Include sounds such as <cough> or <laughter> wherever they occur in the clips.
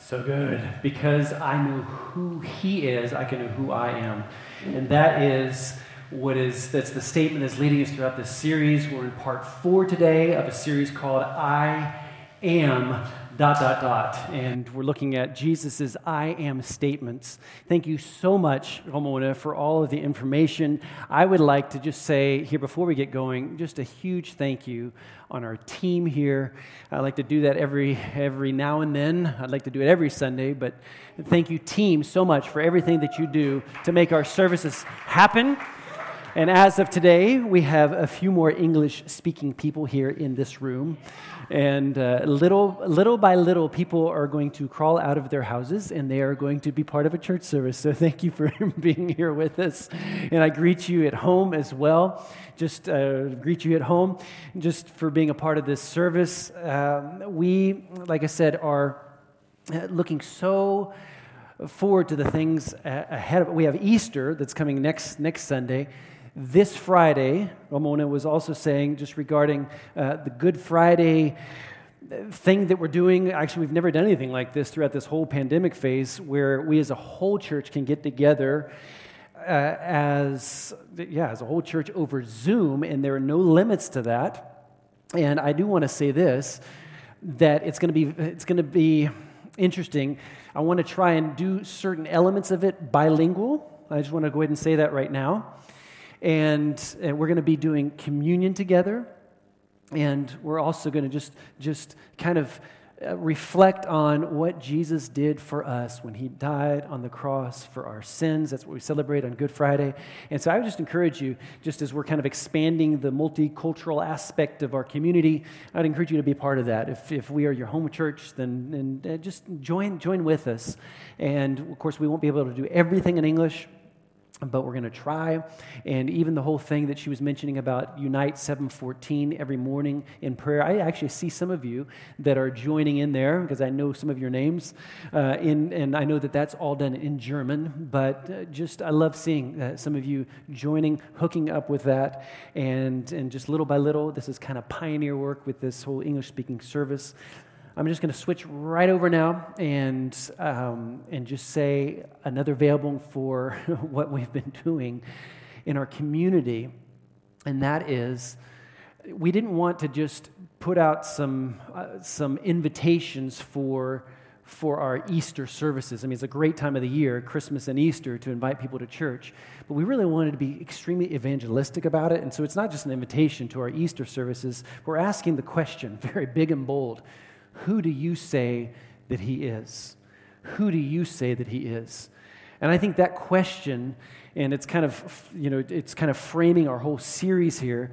So good. Because I know who he is, I can know who I am. And that is what is that's the statement that's leading us throughout this series. We're in part four today of a series called I Am dot dot dot. And we're looking at jesus's i am statements. Thank you so much ramona for all of the information. I would like to just say here before we get going just a huge thank you on our team here. I like to do that every every now and then. I'd like to do it every sunday but thank you team so much for everything that you do to make our services happen and as of today, we have a few more English speaking people here in this room. And uh, little, little by little, people are going to crawl out of their houses and they are going to be part of a church service. So thank you for <laughs> being here with us. And I greet you at home as well. Just uh, greet you at home just for being a part of this service. Um, we, like I said, are uh, looking so forward to the things ahead of we have easter that's coming next next sunday this Friday, Ramona was also saying, just regarding uh, the Good Friday thing that we're doing. Actually, we've never done anything like this throughout this whole pandemic phase where we as a whole church can get together. Uh, as yeah, as a whole church over Zoom, and there are no limits to that. And I do want to say this: that it's going to be it's going to be interesting. I want to try and do certain elements of it bilingual. I just want to go ahead and say that right now. And, and we're going to be doing communion together. And we're also going to just, just kind of uh, reflect on what Jesus did for us when he died on the cross for our sins. That's what we celebrate on Good Friday. And so I would just encourage you, just as we're kind of expanding the multicultural aspect of our community, I would encourage you to be part of that. If, if we are your home church, then, then uh, just join, join with us. And of course, we won't be able to do everything in English but we're going to try. And even the whole thing that she was mentioning about unite 714 every morning in prayer i actually see some of you that are joining in there because i know some of your names uh, in, and i know that that's all done in german. But uh, just i love seeing uh, some of you joining hooking up with that. And, and just little by little this is kind of pioneer work with this whole english speaking service I'm just going to switch right over now and, um, and just say another available for <laughs> what we've been doing in our community, and that is we didn't want to just put out some, uh, some invitations for, for our Easter services. I mean, it's a great time of the year, Christmas and Easter, to invite people to church, but we really wanted to be extremely evangelistic about it, and so it's not just an invitation to our Easter services. We're asking the question, <laughs> very big and bold who do you say that he is? Who do you say that he is? And I think that question, and it's kind of, you know, it's kind of framing our whole series here.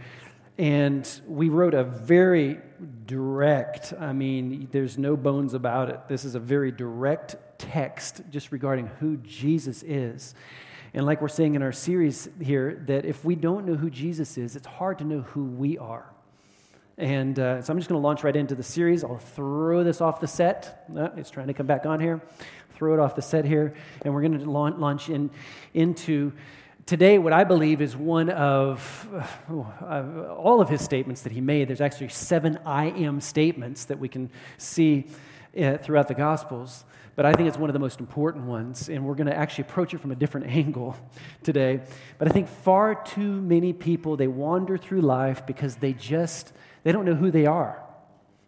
And we wrote a very direct, I mean, there's no bones about it. This is a very direct text just regarding who Jesus is. And like we're saying in our series here, that if we don't know who Jesus is, it's hard to know who we are. And uh, so I'm just going to launch right into the series. I'll throw this off the set. Uh, it's trying to come back on here. Throw it off the set here. And we're going to launch in, into today what I believe is one of uh, all of his statements that he made. There's actually seven I am statements that we can see uh, throughout the Gospels. But I think it's one of the most important ones, and we're going to actually approach it from a different <laughs> angle today. But I think far too many people, they wander through life because they just they don't know who they are.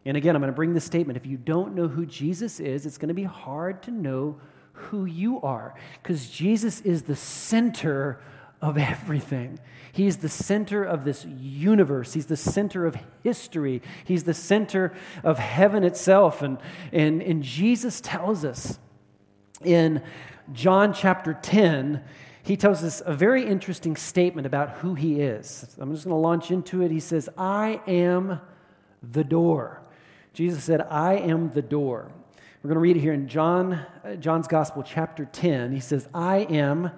And again, I'm going to bring this statement. If you don't know who Jesus is, it's going to be hard to know who you are because Jesus is the center of everything. He's the center of this universe. He's the center of history. He's the center of heaven itself. And, and, and Jesus tells us in John chapter 10, he tells us a very interesting statement about who he is. I'm just going to launch into it. He says, I am the door. Jesus said, I am the door. We're going to read it here in John, uh, John's Gospel, chapter 10. He says, I am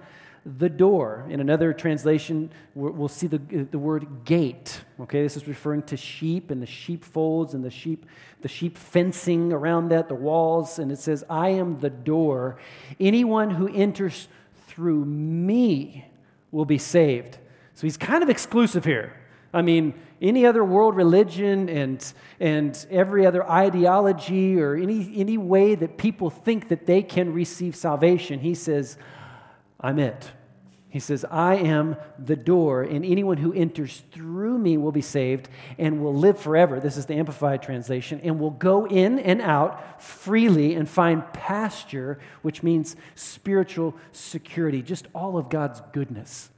the door. In another translation, we'll see the, the word gate. Okay, this is referring to sheep and the sheepfolds and the sheep, the sheep fencing around that, the walls. And it says, I am the door. Anyone who enters through me will be saved. So he's kind of exclusive here. I mean, any other world religion and, and every other ideology or any, any way that people think that they can receive salvation, he says, I'm it. He says, I am the door, and anyone who enters through me will be saved and will live forever. This is the Amplified translation, and will go in and out freely and find pasture, which means spiritual security, just all of God's goodness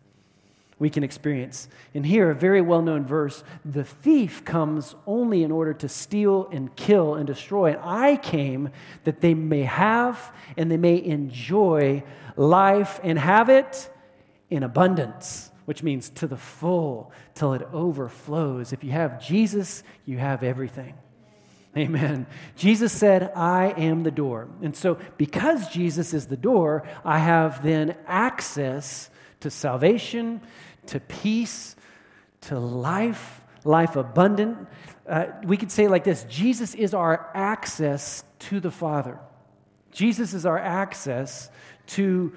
we can experience. And here, a very well known verse the thief comes only in order to steal and kill and destroy. And I came that they may have and they may enjoy life and have it in abundance, which means to the full till it overflows. If you have Jesus, you have everything. Amen. Jesus said, I am the door. And so, because Jesus is the door, I have then access to salvation, to peace, to life, life abundant. Uh, we could say like this Jesus is our access to the Father. Jesus is our access to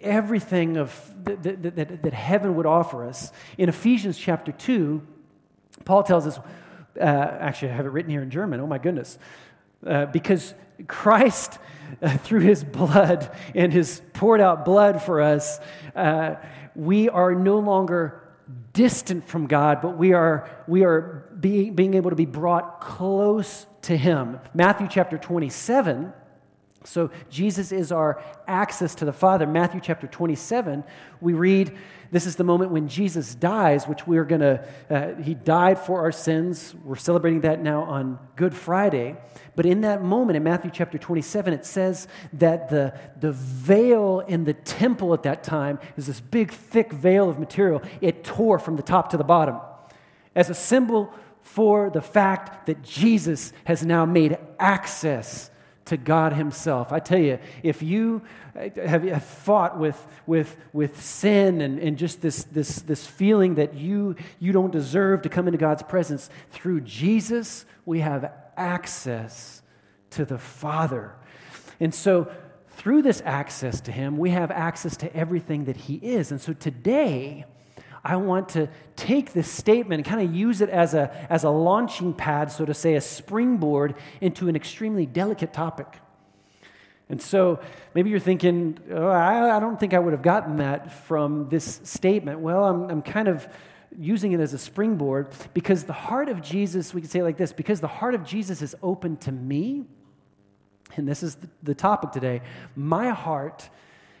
everything of that, that, that, that heaven would offer us. In Ephesians chapter 2, Paul tells us, uh, actually, I have it written here in German, oh my goodness, uh, because Christ, uh, through his blood and his poured out blood for us, uh, we are no longer distant from God, but we are, we are being, being able to be brought close to him. Matthew chapter 27 so, Jesus is our access to the Father. Matthew chapter 27, we read this is the moment when Jesus dies, which we are going to, uh, he died for our sins. We're celebrating that now on Good Friday. But in that moment, in Matthew chapter 27, it says that the, the veil in the temple at that time is this big, thick veil of material. It tore from the top to the bottom as a symbol for the fact that Jesus has now made access to God Himself. I tell you, if you uh, have fought with, with, with sin and, and just this, this, this feeling that you, you don't deserve to come into God's presence, through Jesus, we have access to the Father. And so, through this access to Him, we have access to everything that He is. And so, today, I want to take this statement and kind of use it as a, as a launching pad, so to say, a springboard into an extremely delicate topic. And so maybe you're thinking, oh, I, I, don't think I would have gotten that from this statement. Well, I'm, I'm kind of using it as a springboard because the heart of Jesus, we could say it like this because the heart of Jesus is open to me, and this is the, the topic today, my heart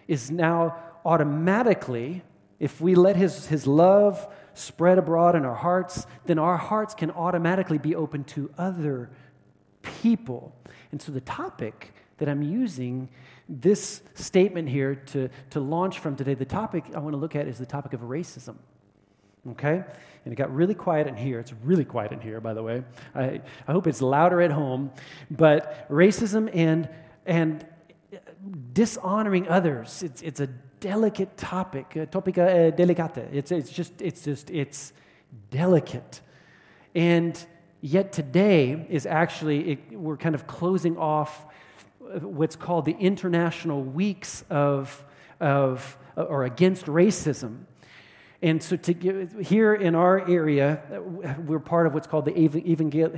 is now automatically if we let his, his love spread abroad in our hearts, then our hearts can automatically be open to other people. And so the topic that I'm using this statement here to, to launch from today, the topic I want to look at is the topic of racism. Okay? And it got really quiet in here. It's really quiet in here, by the way. I, I hope it's louder at home. But racism and, and dishonoring others, it's, it's a delicate topic, uh, topica uh, delicata. It's, it's just, it's just, it's delicate. And yet today is actually, it, we're kind of closing off what's called the International Weeks of, of or Against Racism. And so, to give, here in our area, we're part of what's called the Evangel-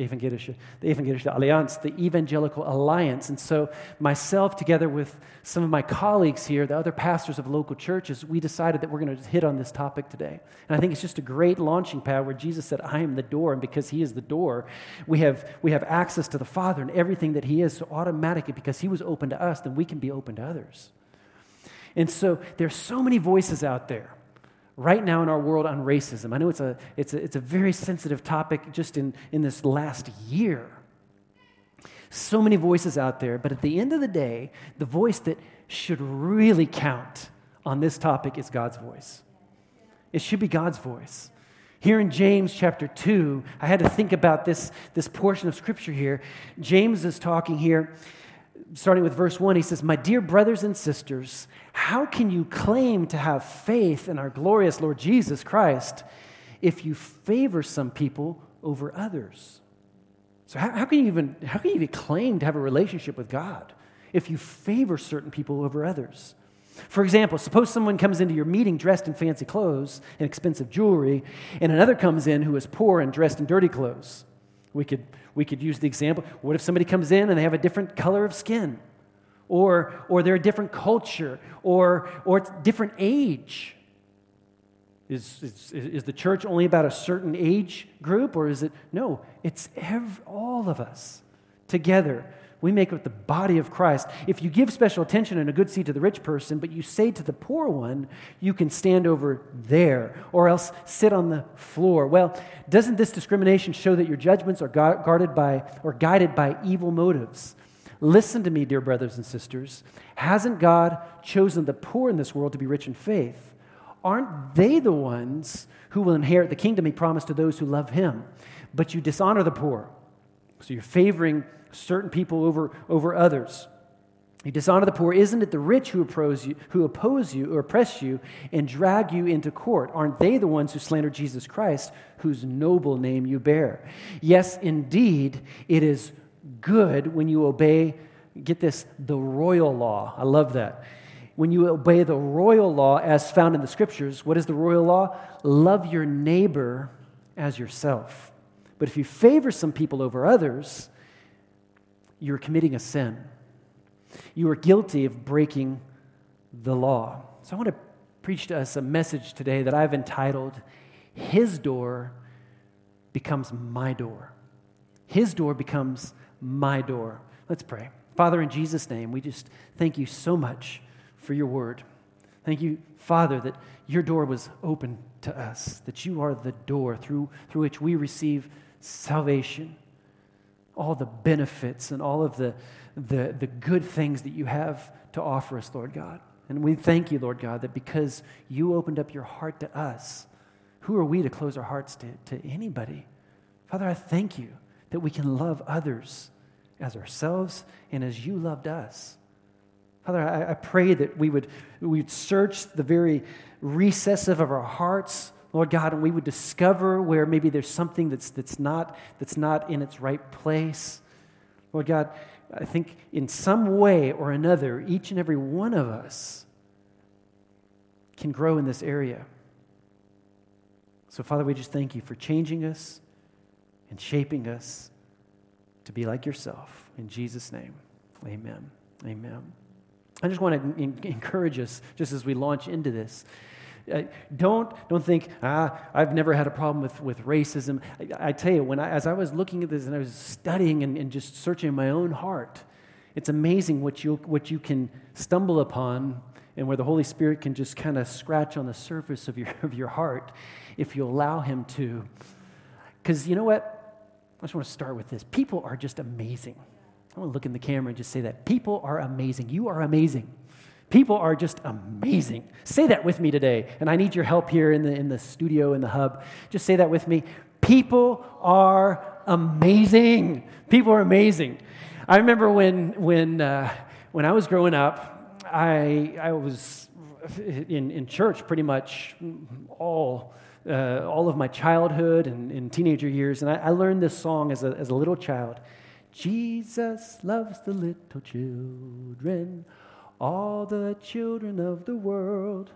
Evangelische, the Evangelische Alliance, the Evangelical Alliance. And so, myself, together with some of my colleagues here, the other pastors of local churches, we decided that we're going to hit on this topic today. And I think it's just a great launching pad where Jesus said, I am the door. And because He is the door, we have, we have access to the Father and everything that He is. So, automatically, because He was open to us, then we can be open to others. And so, there's so many voices out there right now in our world on racism. I know it's a, it's a, it's a very sensitive topic just in, in this last year. So many voices out there, but at the end of the day, the voice that should really count on this topic is God's voice. It should be God's voice. Here in James chapter 2, I had to think about this, this portion of scripture here. James is talking here starting with verse 1, he says, My dear brothers and sisters, how can you claim to have faith in our glorious Lord Jesus Christ if you favor some people over others? So, how, how, can you even, how can you even claim to have a relationship with God if you favor certain people over others? For example, suppose someone comes into your meeting dressed in fancy clothes and expensive jewelry, and another comes in who is poor and dressed in dirty clothes. We could, we could use the example what if somebody comes in and they have a different color of skin? Or, or they're a different culture, or, or it's different age. Is, is, is the church only about a certain age group, or is it? No, it's all of us together we make up the body of Christ. If you give special attention and a good seat to the rich person, but you say to the poor one, you can stand over there, or else sit on the floor. Well, doesn't this discrimination show that your judgments are guarded by or guided by evil motives? Listen to me, dear brothers and sisters. Hasn't God chosen the poor in this world to be rich in faith? Aren't they the ones who will inherit the kingdom he promised to those who love him? But you dishonor the poor. So you're favoring certain people over, over others. You dishonor the poor. Isn't it the rich who oppose you, who oppose you or oppress you and drag you into court? Aren't they the ones who slander Jesus Christ, whose noble name you bear? Yes, indeed, it is good when you obey, get this, the royal law. I love that. When you obey the royal law as found in the scriptures, what is the royal law? Love your neighbor as yourself. But if you favor some people over others, you're committing a sin. You are guilty of breaking the law. So I want to preach to us a message today that I've entitled, His Door Becomes My Door. His door becomes my door. Let's pray. Father, in Jesus' name, we just thank you so much for your word. Thank you, Father, that your door was open to us, that you are the door through, through which we receive salvation all the benefits and all of the, the, the good things that you have to offer us, Lord God. And we thank you, Lord God, that because you opened up your heart to us, who are we to close our hearts to, to anybody? Father, I thank you that we can love others as ourselves and as you loved us. Father, I, I pray that we would, we would search the very recessive of our hearts Lord God, and we would discover where maybe there's something that's, that's, not, that's not in its right place. Lord God, I think in some way or another, each and every one of us can grow in this area. So, Father, we just thank you for changing us and shaping us to be like yourself. In Jesus' name, amen. Amen. I just want to encourage us, just as we launch into this, uh, don't, don't think, ah, I've never had a problem with, with racism. I, I tell you, when I, as I was looking at this and I was studying and, and just searching my own heart, it's amazing what you, what you can stumble upon and where the Holy Spirit can just kind of scratch on the surface of your, <laughs> of your heart if you allow Him to. Because you know what? I just want to start with this. People are just amazing. I want to look in the camera and just say that. People are amazing. You are amazing. People are just amazing. Say that with me today. And I need your help here in the, in the studio, in the hub. Just say that with me. People are amazing. People are amazing. I remember when, when, uh, when I was growing up, I, I was in, in church pretty much all, uh, all of my childhood and, and teenager years. And I, I learned this song as a, as a little child Jesus loves the little children all the children of the world.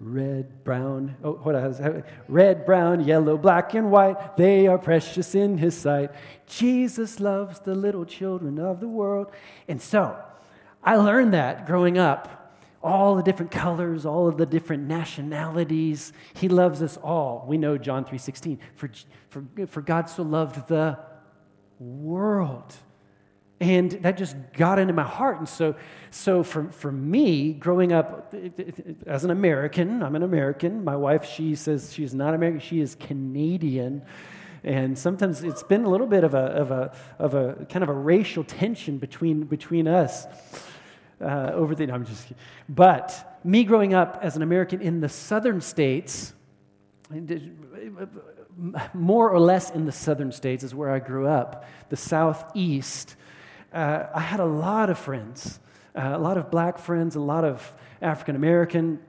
Red, brown, oh, what else? Red, brown, yellow, black, and white, they are precious in his sight. Jesus loves the little children of the world. And so, I learned that growing up. All the different colors, all of the different nationalities. He loves us all. We know John 3:16. For, for, for God so loved the world and that just got into my heart. And so, so for, for me, growing up as an American, I'm an American. My wife, she says she's not American, she is Canadian. And sometimes it's been a little bit of a, of a, of a kind of a racial tension between, between us uh, over the. No, I'm just kidding. But me growing up as an American in the southern states, more or less in the southern states is where I grew up. The southeast uh, I had a lot of friends, uh, a lot of black friends, a lot of African American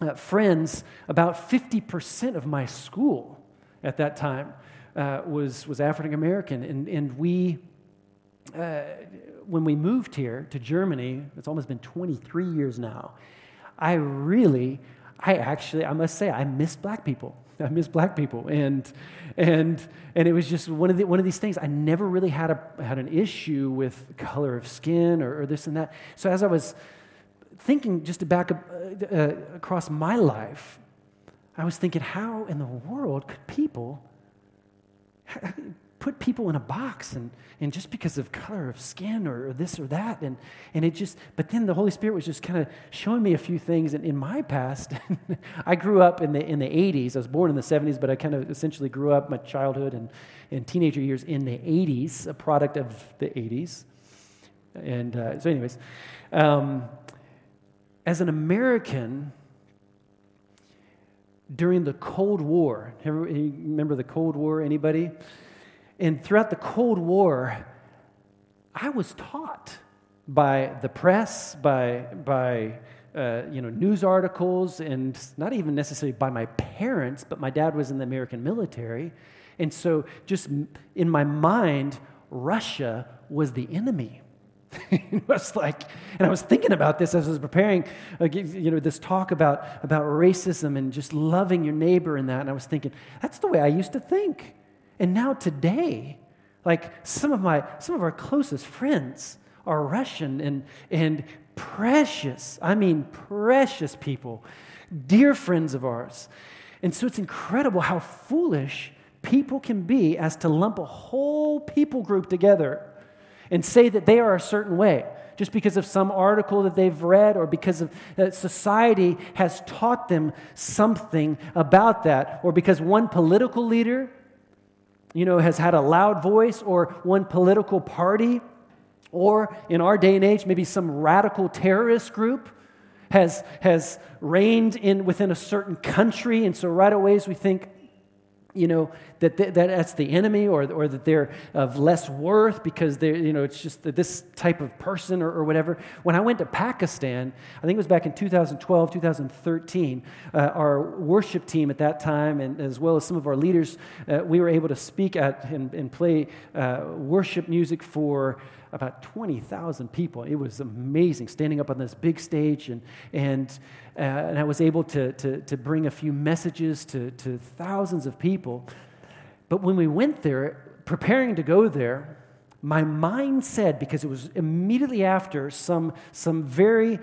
uh, friends. About 50% of my school at that time uh, was, was African American. And, and we, uh, when we moved here to Germany, it's almost been 23 years now. I really, I actually, I must say, I miss black people. I miss black people. And, and, and it was just one of, the, one of these things. I never really had, a, had an issue with color of skin or, or this and that. So as I was thinking just to back up, uh, uh, across my life, I was thinking, how in the world could people put people in a box and, and just because of color of skin or, or this or that. And, and it just but then the holy spirit was just kind of showing me a few things and in my past. <laughs> I grew up in the in the 80s i was born in the 70s but i kind of essentially grew up my childhood and, and teenager years in the 80s a product of the 80s and uh, so anyways um, as an american during the cold war remember the cold war anybody and throughout the Cold War, I was taught by the press, by, by uh, you know, news articles, and not even necessarily by my parents, but my dad was in the American military. And so, just in my mind, Russia was the enemy. <laughs> it was like, and I was thinking about this as I was preparing, you know, this talk about, about racism and just loving your neighbor and that. And I was thinking, that's the way I used to think. And now today, like some of my some of our closest friends are Russian and and precious, I mean precious people, dear friends of ours. And so it's incredible how foolish people can be as to lump a whole people group together and say that they are a certain way just because of some article that they've read or because of uh, society has taught them something about that or because one political leader you know, has had a loud voice, or one political party, or in our day and age, maybe some radical terrorist group has, has reigned in, within a certain country. And so right away, as we think, you know, that, that that's the enemy or, or that they're of less worth because they're, you know, it's just this type of person or, or whatever. When I went to Pakistan, I think it was back in 2012, 2013, uh, our worship team at that time, and as well as some of our leaders, uh, we were able to speak at and, and play uh, worship music for about 20,000 people. It was amazing standing up on this big stage, and, and, uh, and I was able to, to, to bring a few messages to, to thousands of people. But when we went there, preparing to go there, my mind said, because it was immediately after some, some very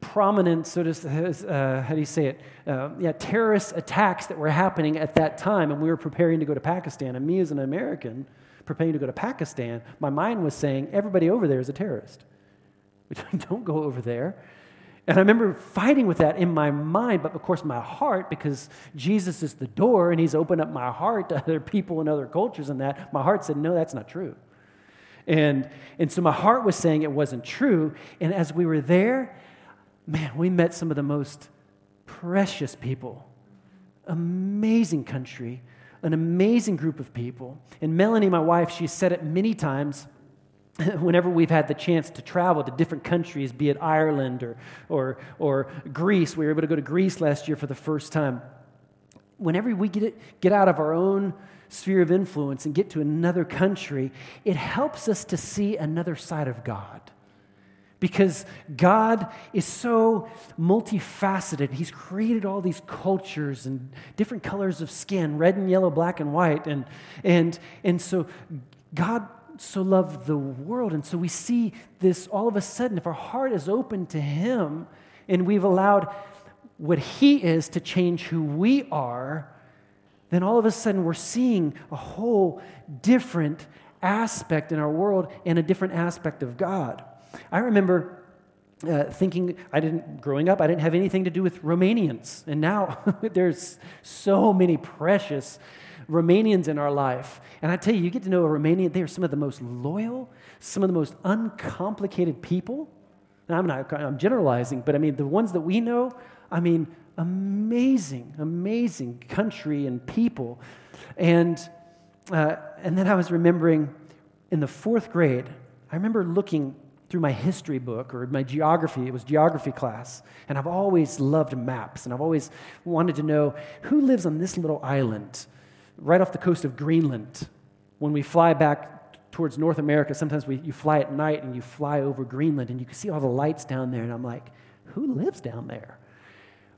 prominent, sort of, uh, how do you say it? Uh, yeah, terrorist attacks that were happening at that time, and we were preparing to go to Pakistan. And me as an American, preparing to go to Pakistan, my mind was saying, everybody over there is a terrorist. <laughs> Don't go over there. And I remember fighting with that in my mind, but of course, my heart, because Jesus is the door and he's opened up my heart to <laughs> other people and other cultures and that, my heart said, no, that's not true. And, and so my heart was saying it wasn't true. And as we were there, man, we met some of the most precious people. Amazing country, an amazing group of people. And Melanie, my wife, she said it many times <laughs> whenever we've had the chance to travel to different countries, be it Ireland or, or, or Greece, we were able to go to Greece last year for the first time. Whenever we get, it, get out of our own sphere of influence and get to another country, it helps us to see another side of God because God is so multifaceted. He's created all these cultures and different colors of skin red and yellow, black and white. And, and, and so God so loved the world. And so we see this all of a sudden, if our heart is open to Him and we've allowed what He is to change who we are, then all of a sudden we're seeing a whole different aspect in our world and a different aspect of God. I remember uh, thinking I didn't, growing up, I didn't have anything to do with Romanians. And now <laughs> there's so many precious Romanians in our life. And I tell you, you get to know a Romanian, they are some of the most loyal, some of the most uncomplicated people. And I'm not, I'm generalizing, but I mean, the ones that we know, I mean, amazing, amazing country and people. And, uh, and then I was remembering in the fourth grade, I remember looking through my history book or my geography. It was geography class. And I've always loved maps. And I've always wanted to know who lives on this little island right off the coast of Greenland. When we fly back towards North America, sometimes we, you fly at night and you fly over Greenland and you can see all the lights down there. And I'm like, who lives down there?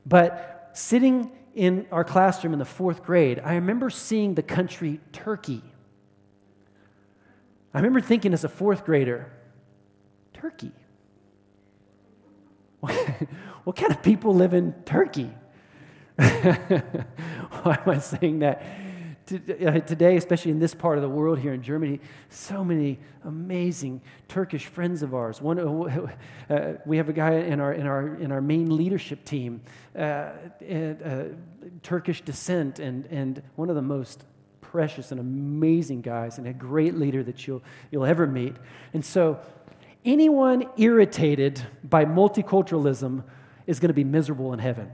But sitting in our classroom in the fourth grade, I remember seeing the country Turkey. I remember thinking as a fourth grader, Turkey? <laughs> what kind of people live in Turkey? <laughs> Why am I saying that? Uh, today, especially in this part of the world here in Germany, so many amazing Turkish friends of ours. One, uh, <laughs> uh we have a guy in our, in our, in our main leadership team, uh, and, uh, Turkish descent, and, and one of the most precious and amazing guys, and a great leader that you'll, you'll ever meet. And so, anyone irritated by multiculturalism is going to be miserable in heaven.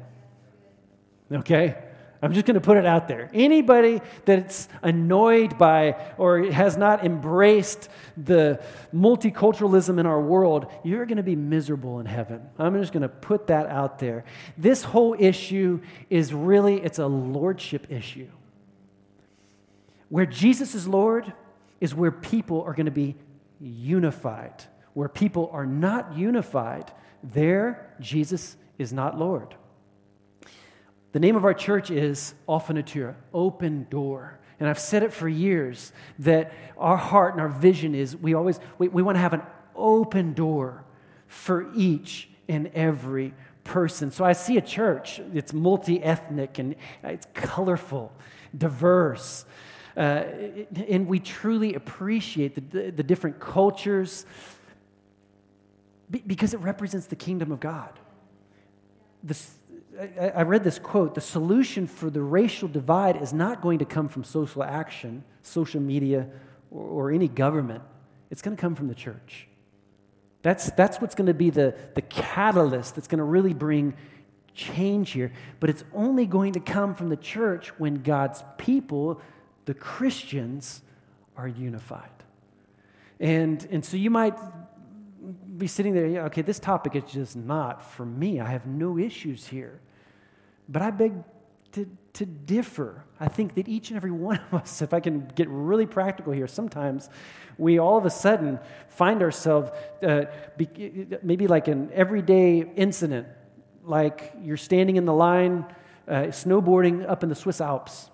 Okay? I'm just going to put it out there. Anybody that's annoyed by or has not embraced the multiculturalism in our world, you're going to be miserable in heaven. I'm just going to put that out there. This whole issue is really it's a lordship issue. Where Jesus is Lord is where people are going to be unified. Where people are not unified, there Jesus is not Lord. The name of our church is Offene Tür, open door. And I've said it for years that our heart and our vision is we always we, we want to have an open door for each and every person. So I see a church, it's multi-ethnic and it's colorful, diverse. Uh, and we truly appreciate the, the different cultures because it represents the kingdom of God. The, I read this quote the solution for the racial divide is not going to come from social action, social media, or, or any government. It's going to come from the church. That's, that's what's going to be the, the catalyst that's going to really bring change here. But it's only going to come from the church when God's people, the Christians, are unified. And, and so you might be sitting there, yeah, okay, this topic is just not for me. I have no issues here. But I beg to, to differ. I think that each and every <laughs> one of us, if I can get really practical here, sometimes we all of a sudden find ourselves uh, be, maybe like an everyday incident, like you're standing in the line uh, snowboarding up in the Swiss Alps.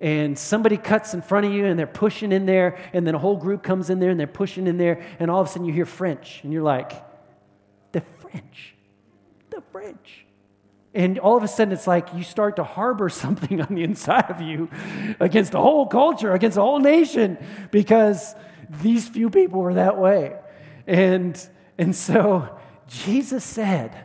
And somebody cuts in front of you and they're pushing in there, and then a whole group comes in there and they're pushing in there, and all of a sudden you hear French, and you're like, the French, the French. And all of a sudden, it's like you start to harbor <laughs> something on the inside of you against the whole culture, against the whole nation, because these few people were that way. And, and so Jesus said,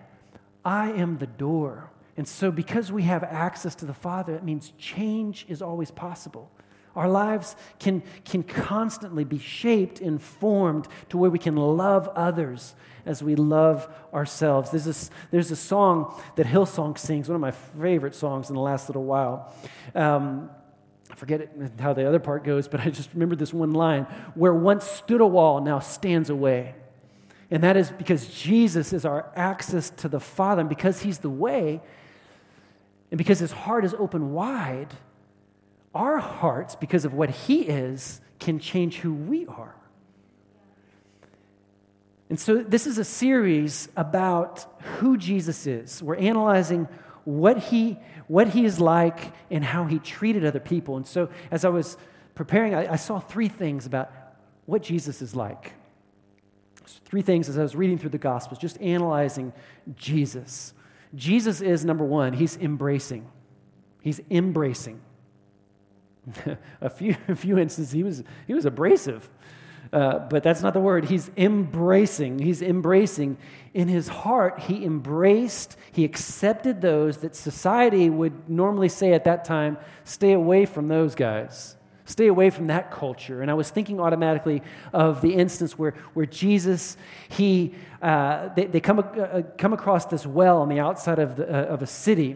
I am the door. And so, because we have access to the Father, it means change is always possible. Our lives can, can constantly be shaped and formed to where we can love others as we love ourselves. There's, this, there's a song that Hillsong sings, one of my favorite songs in the last little while. Um, I forget how the other part goes, but I just remember this one line where once stood a wall, now stands a way. And that is because Jesus is our access to the Father. And because He's the way, and because His heart is open wide, our hearts, because of what He is, can change who we are. And so, this is a series about who Jesus is. We're analyzing what he, what he is like and how he treated other people. And so, as I was preparing, I, I saw three things about what Jesus is like. Three things as I was reading through the Gospels, just analyzing Jesus. Jesus is number one, he's embracing. He's embracing. <laughs> a few, a few instances, he was, he was abrasive. Uh, but that's not the word. He's embracing. He's embracing. In his heart, he embraced, he accepted those that society would normally say at that time stay away from those guys. Stay away from that culture. And I was thinking automatically of the instance where, where Jesus, he, uh, they, they come, uh, come across this well on the outside of, the, uh, of a city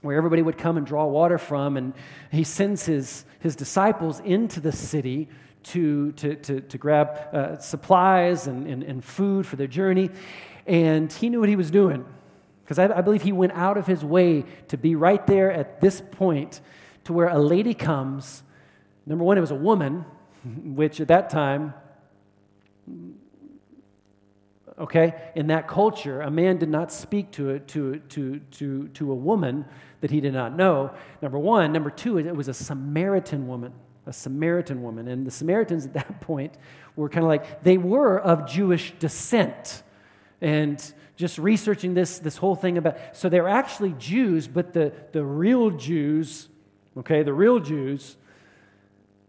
where everybody would come and draw water from. And he sends his, his disciples into the city to, to, to, to grab uh, supplies and, and, and, food for their journey. And he knew what he was doing because I, I believe he went out of his way to be right there at this point to where a lady comes. Number one, it was a woman, <laughs> which at that time, okay? In that culture, a man did not speak to, a, to, to, to, to a woman that he did not know, number one. Number two, it was a Samaritan woman, a Samaritan woman. And the Samaritans at that <laughs> point were kind of like, they were of Jewish descent. And just researching this, this whole thing about, so they're actually Jews, but the, the real Jews, okay, the real Jews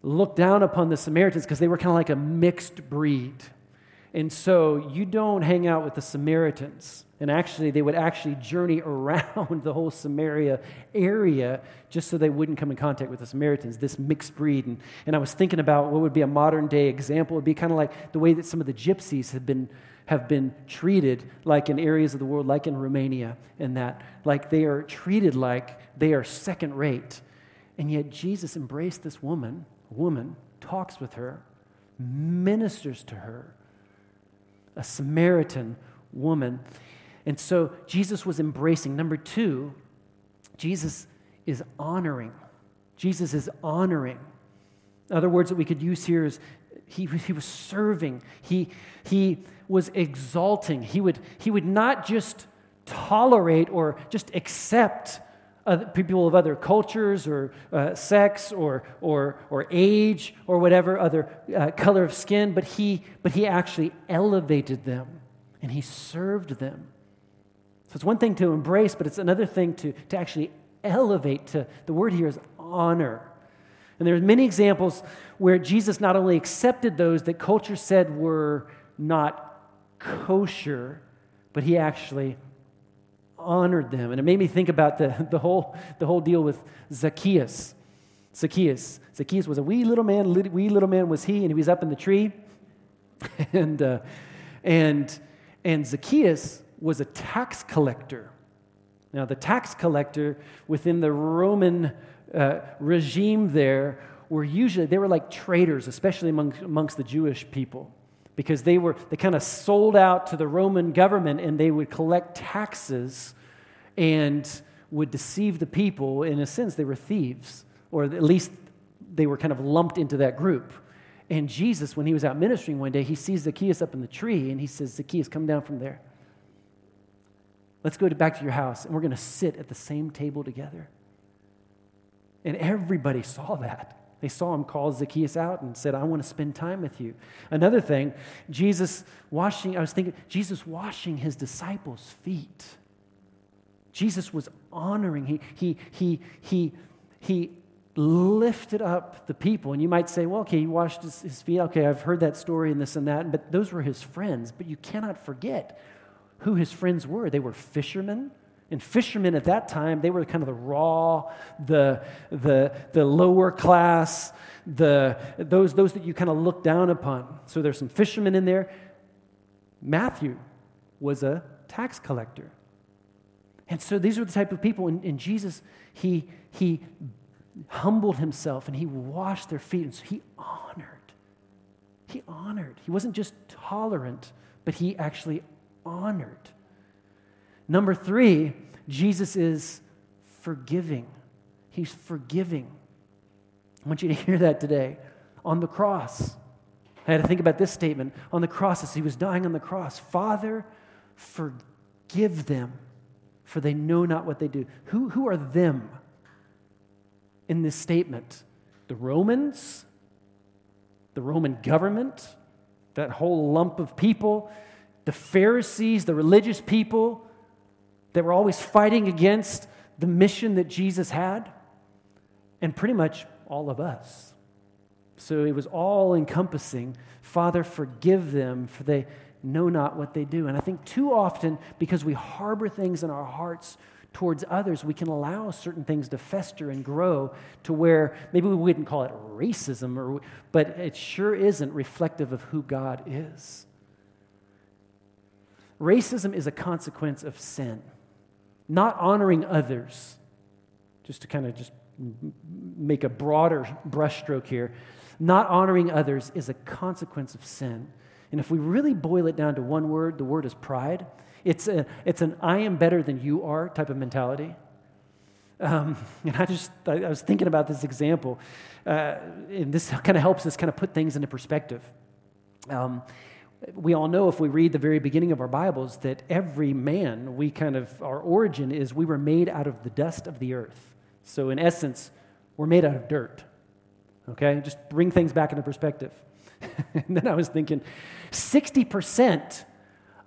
looked down upon the Samaritans because they were kind of like a mixed breed. And so you don't hang out with the Samaritans. And actually, they would actually journey <laughs> around the whole Samaria area just so they wouldn't come in contact with the Samaritans, this mixed breed. And, and I was thinking about what would be a modern day example. It would be kind of like the way that some of the gypsies have been, have been treated, like in areas of the world, like in Romania, and that. Like they are treated like they are second rate. And yet, Jesus embraced this woman, woman, talks with her, ministers to her, a Samaritan woman. And so Jesus was embracing. Number two, Jesus is honoring. Jesus is honoring. Other words that we could use here is he, he was serving, he, he was exalting. He would, he would not just tolerate or just accept other, people of other cultures or uh, sex or, or, or age or whatever other uh, color of skin, but he, but he actually elevated them and he served them. So it's one thing to embrace, but it's another thing to, to actually elevate. To, the word here is honor. And there's many examples where Jesus not only accepted those that culture said were not kosher, but he actually honored them. And it made me think about the, <laughs> the, whole, the whole deal with Zacchaeus. Zacchaeus. Zacchaeus was a wee little man, wee little man was he, and he was up in the tree. <laughs> and, uh, and, and Zacchaeus was a tax collector. Now, the tax collector within the Roman uh, regime there were usually, they were like traitors, especially among, amongst the Jewish people, because they were, they kind of sold out to the Roman government and they would collect taxes and would deceive the people. In a sense, they were thieves, or at least they were kind of lumped into that group. And Jesus, when he was out ministering one day, he sees Zacchaeus up in the tree and he says, Zacchaeus, come down from there. Let's go back to your house and we're going to sit at the same table together. And everybody saw that. They saw him call Zacchaeus out and said, I want to spend time with you. Another thing, Jesus washing, I was thinking, Jesus washing his disciples' feet. Jesus was honoring, he, he, he, he, he lifted up the people. And you might say, well, okay, he washed his, his feet. Okay, I've heard that story and this and that. But those were his friends. But you cannot forget who his friends were. They were fishermen. And fishermen at that time, they were kind of the raw, the, the, the lower class, the, those, those that you kind of look down upon. So there's some fishermen in there. Matthew was a tax collector. And so these were the type of people. And, and Jesus, he, he humbled himself and he washed their feet. And so he honored. He honored. He wasn't just tolerant, but he actually honored. Number three, Jesus is forgiving. He's forgiving. I want you to <laughs> hear that today. On the cross, I had to think about this statement. On the cross, as he was dying on the cross, Father, forgive them, for they know not what they do. Who, who are them in this statement? The Romans? The Roman government? That whole lump of people? the Pharisees, the religious people that were always fighting against the mission that Jesus had, and pretty much all of us. So it was all encompassing. Father, forgive them, for they know not what they do. And I think too often, because we harbor things in our hearts towards others, we can allow certain things to fester and grow to where maybe we wouldn't call it racism, or, but it sure isn't reflective of who God is. Racism is a consequence of sin, not honoring others. Just to kind of just make a broader brushstroke here, not honoring others is a consequence of sin. And if we really boil it down to one word, the word is pride. It's, a, it's an I am better than you are type of mentality. Um, and I just, I, I, was thinking about this example, uh, and this kind of helps us kind of put things into perspective. Um, we all know if we read the very beginning of our Bibles that every man, we kind of, our origin is we were made out of the dust of the earth. So, in essence, we're made out of dirt. Okay? Just bring things back into perspective. <laughs> and then I was thinking 60%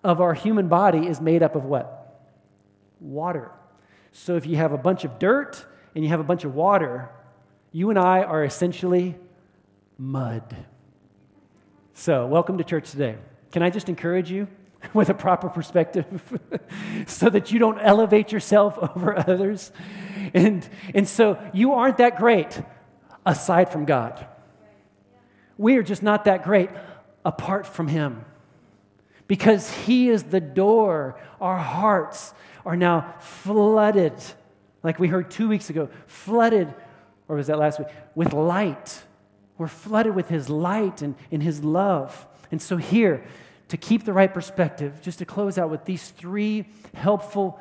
of our human body is made up of what? Water. So, if you have a bunch of dirt and you have a bunch of water, you and I are essentially mud. So, welcome to church today. Can I just encourage you <laughs> with a proper perspective <laughs> so that you don't elevate yourself <laughs> over others? And, and so, you aren't that great aside from God. We are just not that great apart from Him because He is the door. Our hearts are now flooded, like we heard two weeks ago, flooded, or was that last week, with light we're flooded with His light and, and His love. And so, here, to keep the right perspective, just to close out with these three helpful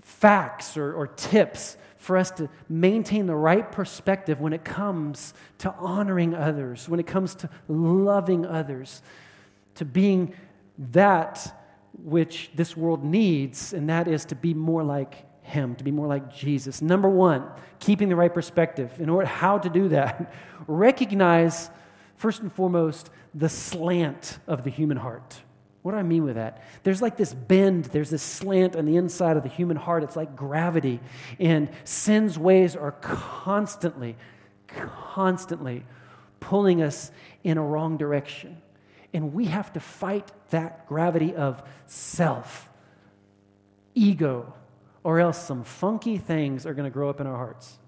facts or, or tips for us to maintain the right perspective when it comes to honoring others, when it comes to loving others, to being that which this world needs, and that is to be more like him, to be more like Jesus. Number one, keeping the right perspective. In order how to do that, <laughs> recognize first and foremost the slant of the human heart. What do I mean with that? There's like this bend, there's this slant on the inside of the human heart. It's like gravity. And sin's ways are constantly, constantly pulling us in a wrong direction. And we have to fight that gravity of self, ego, or else some funky things are going to grow up in our hearts.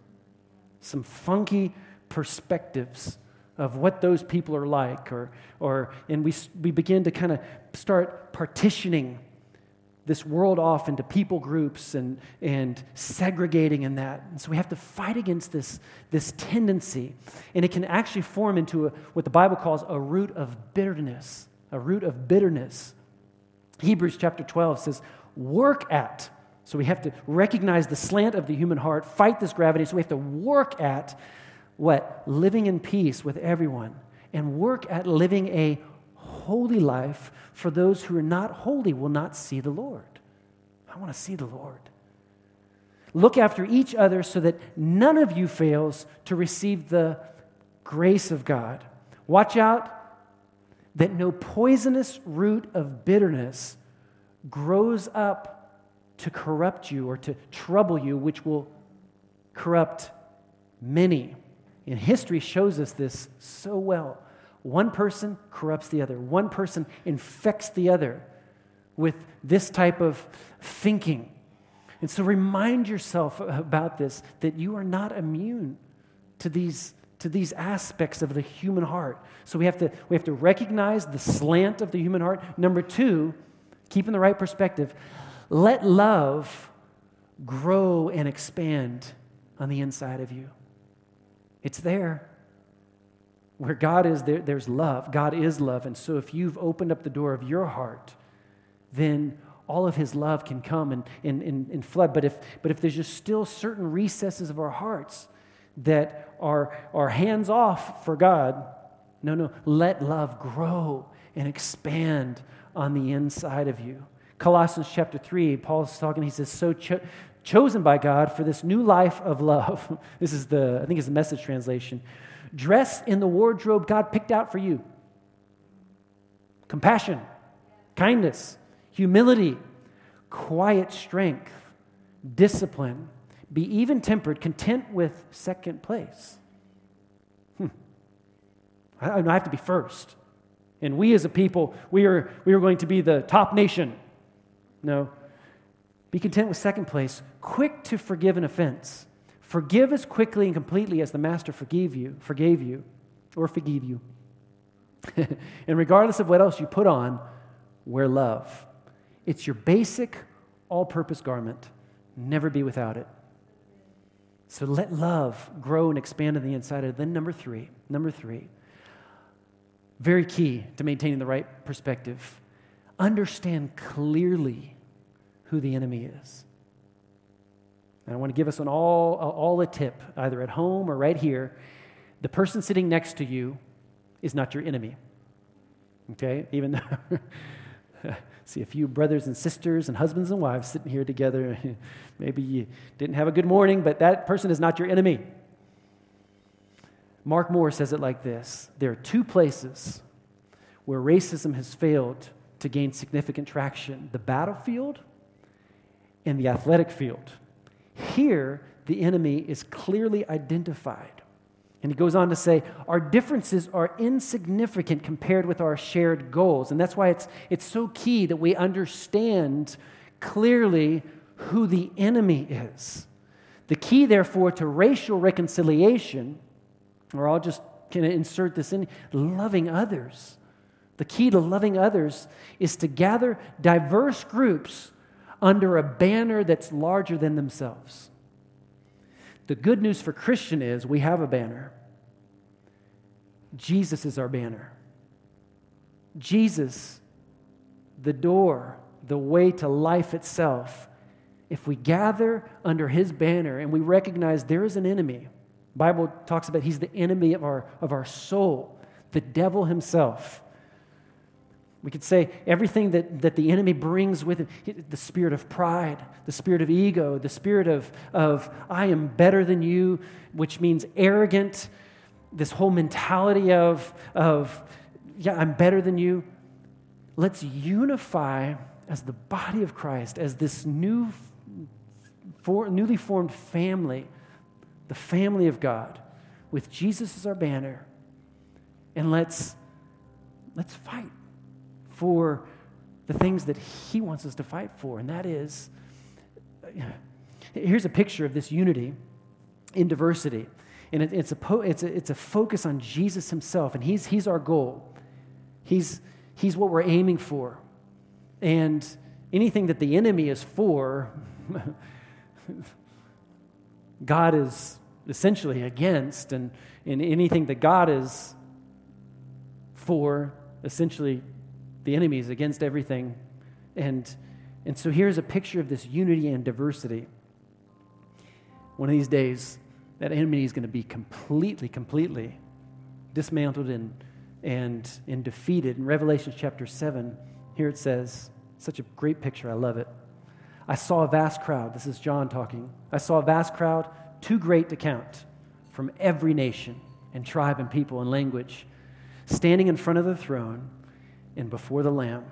Some funky perspectives of what those people are like, or, or and we, we begin to kind of start partitioning this world off into people groups and, and segregating in that. And so we have to fight against this, this tendency. And it can actually form into a, what the Bible calls a root of bitterness, a root of bitterness. Hebrews chapter 12 says, Work at so we have to recognize the slant of the human heart, fight this gravity. So we have to work at what? Living in peace with everyone and work at living a holy life for those who are not holy will not see the Lord. I want to see the Lord. Look after each other so that none of you fails to receive the grace of God. Watch out that no poisonous root of bitterness grows up to corrupt you or to trouble you, which will corrupt many. And history shows us this so well. One person corrupts the other, one person infects the other with this type of thinking. And so remind yourself about this that you are not immune to these, to these aspects of the human heart. So we have, to, we have to recognize the slant of the human heart. Number two, keeping the right perspective, let love grow and expand on the inside of you. It's there. Where God is, there, there's love. God is love. And so if you've opened up the door of your heart, then all of his love can come and, and, and, and flood. But if, but if there's just still certain recesses of our hearts that are, are hands off for God, no, no, let love grow and expand on the inside of you. Colossians chapter 3, Paul's talking, he says, So cho- chosen by God for this new life of love. <laughs> this is the, I think it's the message translation. Dress in the wardrobe God picked out for you compassion, kindness, humility, quiet strength, discipline. Be even tempered, content with second place. Hmm. I, I have to be first. And we as a people, we are, we are going to be the top nation no. Be content with second place, quick to forgive an offense. Forgive as quickly and completely as the master forgave you, forgave you, or forgive you. <laughs> and regardless of what else you put on, wear love. It's your basic, all purpose garment. Never be without it. So let love grow and expand on the inside of. Then, number three, number three, very key to maintaining the right perspective understand clearly who the enemy is. And I want to give us an all, all a tip, either at home or right here. The person sitting next to you is not your enemy. Okay? Even though <laughs> see a few brothers and sisters and husbands and wives sitting here together. <laughs> Maybe you didn't have a good morning, but that person is not your enemy. Mark Moore says it like this There are two places where racism has failed to gain significant traction the battlefield and the athletic field. Here, the enemy is clearly identified. And he goes on to say, our differences are insignificant compared with our shared goals. And that's why it's, it's so key that we understand clearly who the enemy is. The key, therefore, to racial reconciliation, or I'll just kind of insert this in loving others. The key to loving others is to gather diverse groups under a banner that's larger than themselves. The good news for Christian is we have a banner. Jesus is our banner. Jesus, the door, the way to life itself. If we gather under his banner and we recognize there is an enemy, Bible talks about he's the enemy of our, of our soul, the devil himself. We could say everything that, that the enemy brings with it the spirit of pride, the spirit of ego, the spirit of, of I am better than you, which means arrogant, this whole mentality of, of yeah, I'm better than you. Let's unify as the body of Christ, as this new, for, newly formed family, the family of God, with Jesus as our banner, and let's, let's fight for the things that He wants us to fight for, and that is uh, here's a picture of this unity in diversity. And it, it's, a po- it's, a, it's a focus on Jesus Himself, and He's, he's our goal. He's, he's what we're aiming for. And anything that the enemy is for, <laughs> God is essentially against, and, and anything that God is for, essentially the enemy is against everything. And, and so here's a picture of this unity and diversity. One of these days, that enemy is going to be completely, completely dismantled and, and, and defeated. In Revelation chapter 7, here it says, such a great picture, I love it. I saw a vast crowd, this is John talking. I saw a vast crowd, too great to count, from every nation and tribe and people and language, standing in front of the throne and before the Lamb.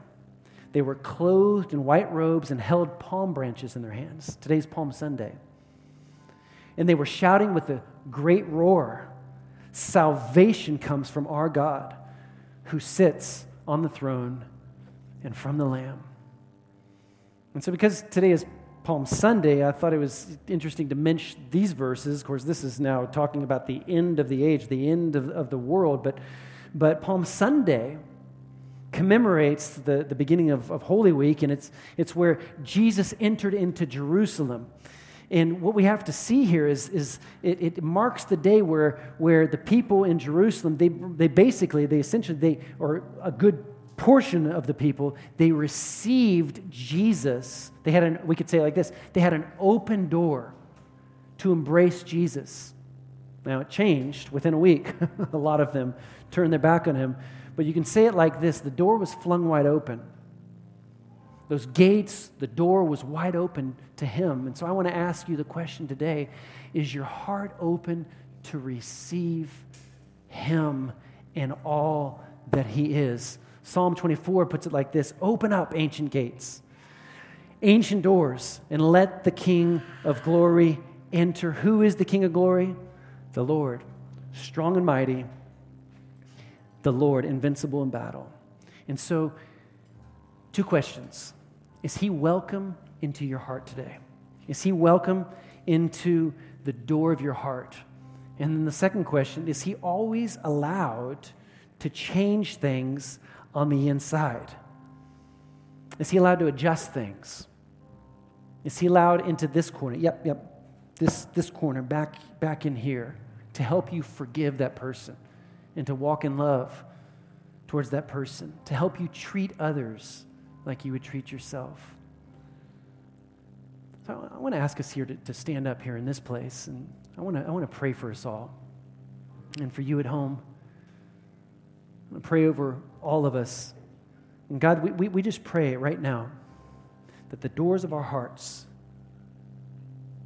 They were clothed in white robes and held palm branches in their hands. Today's Palm Sunday. And they were shouting with a great roar Salvation comes from our God who sits on the throne and from the Lamb. And so, because today is Palm Sunday, I thought it was interesting to mention these verses. Of course, this is now talking about the end of the age, the end of, of the world. But, but Palm Sunday commemorates the, the beginning of, of Holy Week, and it's, it's where Jesus entered into Jerusalem. And what we have to see here is, is it, it, marks the day where, where the people in Jerusalem, they, they basically, they essentially, they, or a good portion of the people, they received Jesus. They had an, we could say like this, they had an open door to embrace Jesus. Now it changed within a week. <laughs> a lot of them turned their back on him. But you can say it like this the door was flung wide open. Those gates, the door was wide open to him. And so I want to ask you the question today is your heart open to receive him and all that he is? Psalm 24 puts it like this Open up, ancient gates, ancient doors, and let the King of glory enter. Who is the King of glory? The Lord, strong and mighty the Lord, invincible in battle. And so, two questions Is He welcome into your heart today? Is He welcome into the door of your heart? And then the second question is He always allowed to change things on the inside? Is He allowed to adjust things? Is He allowed into this corner? Yep, yep, this, this corner, back, back in here, to help you forgive that person? And to walk in love towards that person, to help you treat others like you would treat yourself. So I want to ask us here to, to stand up here in this place, and I want to, I want to pray for us all and for you at home. I pray over all of us. And God, we, we, we just pray right now that the doors of our hearts,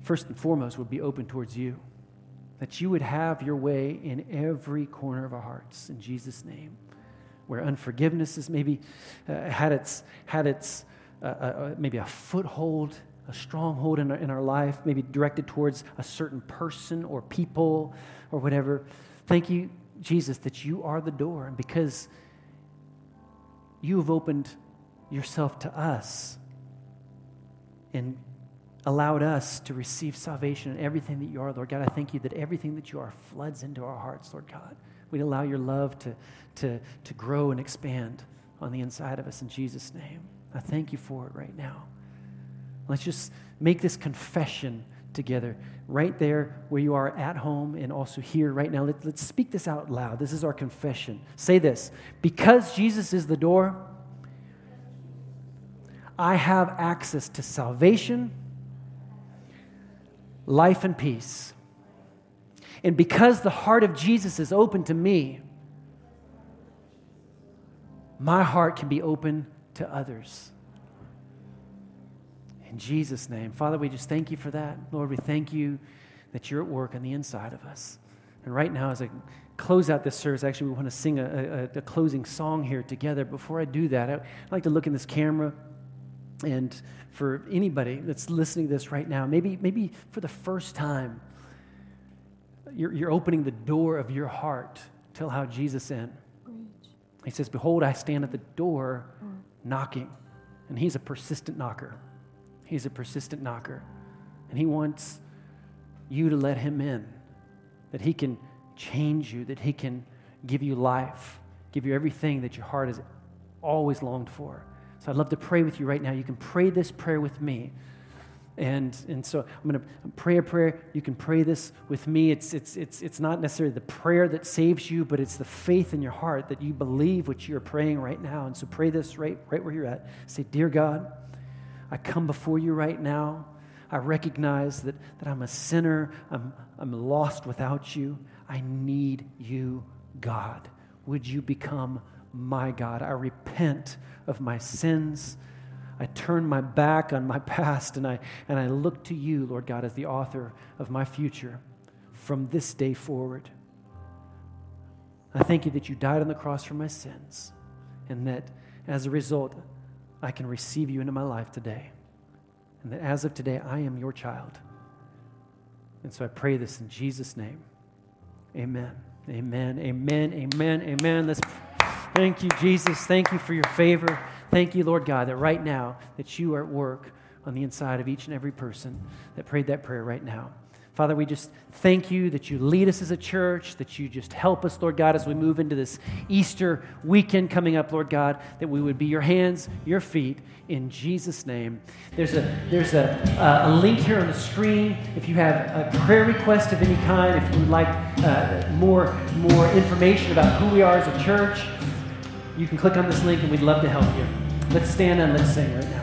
first and foremost, would be open towards you. That you would have your way in every corner of our hearts. In Jesus' name. Where unforgiveness has maybe uh, had its, had its uh, uh, uh, maybe a foothold, a stronghold in our, in our life, maybe directed towards a certain person or people or whatever. Thank you, Jesus, that you are the door. And because you have opened yourself to us and allowed us to receive salvation and everything that you are, Lord God, I thank you that everything that you are floods into our hearts, Lord God. We allow your love to, to, to grow and expand on the inside of us in Jesus' name. I thank you for it right now. Let's just make this confession together right there where you are at home and also here right now. Let, us speak this out loud. This is our confession. Say this Because Jesus is the door, I have access to salvation, life, and peace. And because the heart of Jesus is open to me, my heart can be open to others. In Jesus' name. Father, we just thank you for that. Lord, we thank you that you're at work on the inside of us. And right now, as I close out this service, actually, we want to sing a, a, a closing song here together. Before I do that, I'd like to look in this camera. And for anybody that's listening to this right now, maybe, maybe for the first time, you're, you're opening the door of your heart to allow Jesus in. He says, Behold, I stand at the door knocking. And he's a persistent knocker. He's a persistent knocker. And He wants you to let Him in, that He can change you, that He can give you life, give you everything that your heart has always longed for. So I'd love to pray with you right now. You can pray this prayer with me. And, and so I'm going to pray a prayer. You can pray this with me. It's, it's, it's, it's not necessarily the prayer that saves you, but it's the faith in your heart that you believe what you're praying right now. And so pray this right, right where you're at. Say, Dear God, I come before you right now. I recognize that, that I'm a sinner. I'm, I'm lost without you. I need you, God. Would you become my God? I repent of my sins. I turn my back on my <laughs> past and I, and I look to you, Lord God, as the author of my future from this day forward. I thank you that you died on the cross for my sins and that as a result, I can receive you into my life today. And that as of today, I am your child. And so I pray this in Jesus' name. Amen. Amen. Amen. Amen. Amen. Let's thank you, Jesus. Thank you for your favor. Thank you, Lord God, that right now that you are at work on the inside of each and every person that prayed that prayer right now. Father, we just thank you that you lead us as a church, that you just help us, Lord God, as we move into this Easter weekend coming up, Lord God, that we would be your hands, your feet, in Jesus' name. There's a, there's a, uh, a link here on the screen. If you have a prayer request of any kind, if you would like uh, more, more information about who we are as a church, you can click on this link and we'd love to help you. Let's stand and let's sing right now.